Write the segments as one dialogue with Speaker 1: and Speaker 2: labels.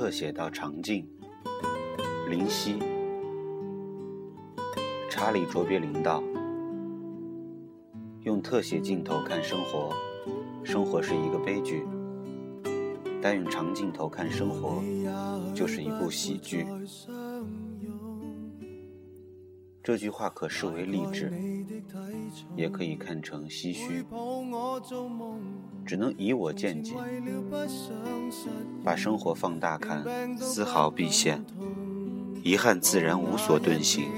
Speaker 1: 特写到长镜，林夕。查理·卓别林道：“用特写镜头看生活，生活是一个悲剧；但用长镜头看生活，就是一部喜剧。”这句话可视为励志，也可以看成唏嘘。只能以我见解，把生活放大看，丝毫必现；遗憾自然无所遁形。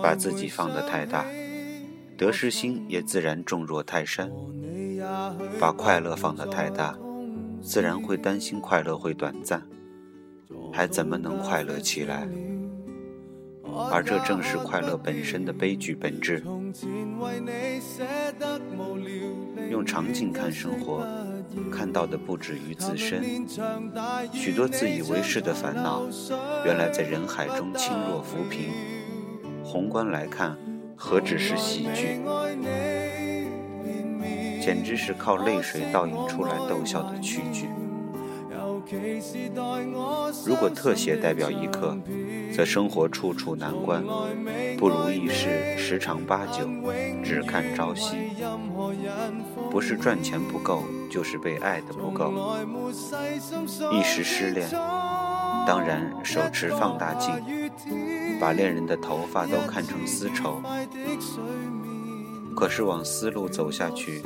Speaker 1: 把自己放得太大，得失心也自然重若泰山；把快乐放得太大，自然会担心快乐会短暂，还怎么能快乐起来？而这正是快乐本身的悲剧本质。用场景看生活，看到的不止于自身，许多自以为是的烦恼，原来在人海中轻若浮萍。宏观来看，何止是喜剧，简直是靠泪水倒映出来逗笑的趣剧。如果特写代表一刻，则生活处处难关，不如意事十常八九，只看朝夕。不是赚钱不够，就是被爱的不够。一时失恋，当然手持放大镜，把恋人的头发都看成丝绸。可是往丝路走下去，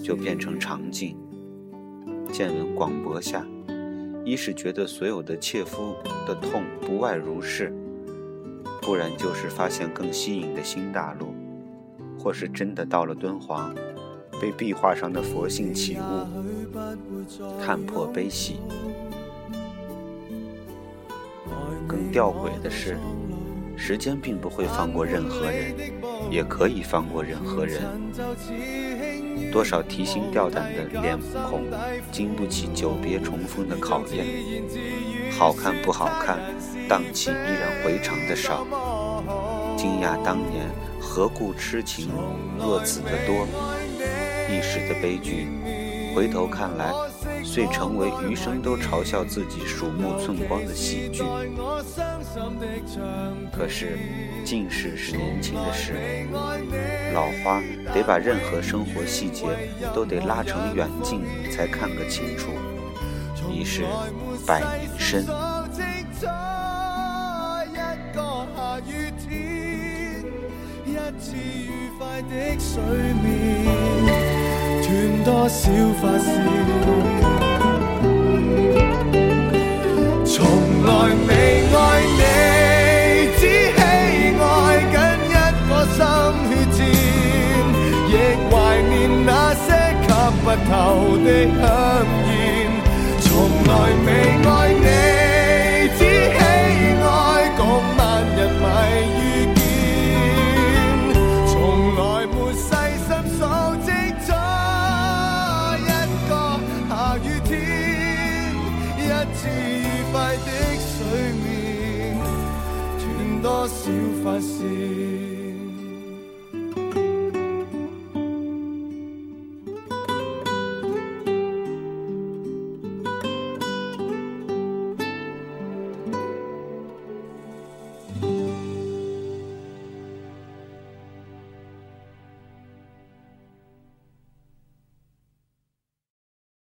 Speaker 1: 就变成长镜。见闻广博下。一是觉得所有的切肤的痛不外如是，不然就是发现更新颖的新大陆，或是真的到了敦煌，被壁画上的佛性起悟，看破悲喜。更吊诡的是，时间并不会放过任何人，也可以放过任何人。多少提心吊胆的脸孔，经不起久别重逢的考验。好看不好看，荡气依然回肠的少。惊讶当年何故痴情若此的多。一时的悲剧，回头看来，遂成为余生都嘲笑自己鼠目寸光的喜剧。可是，近视是年轻的事，老花得把任何生活细节都得拉成远近才看个清楚。于是百年身。透的香烟。从来未爱你，只喜爱共万人迷遇见，从来没细心数积咗一个下雨天，一次愉快的睡眠，断。多少发线？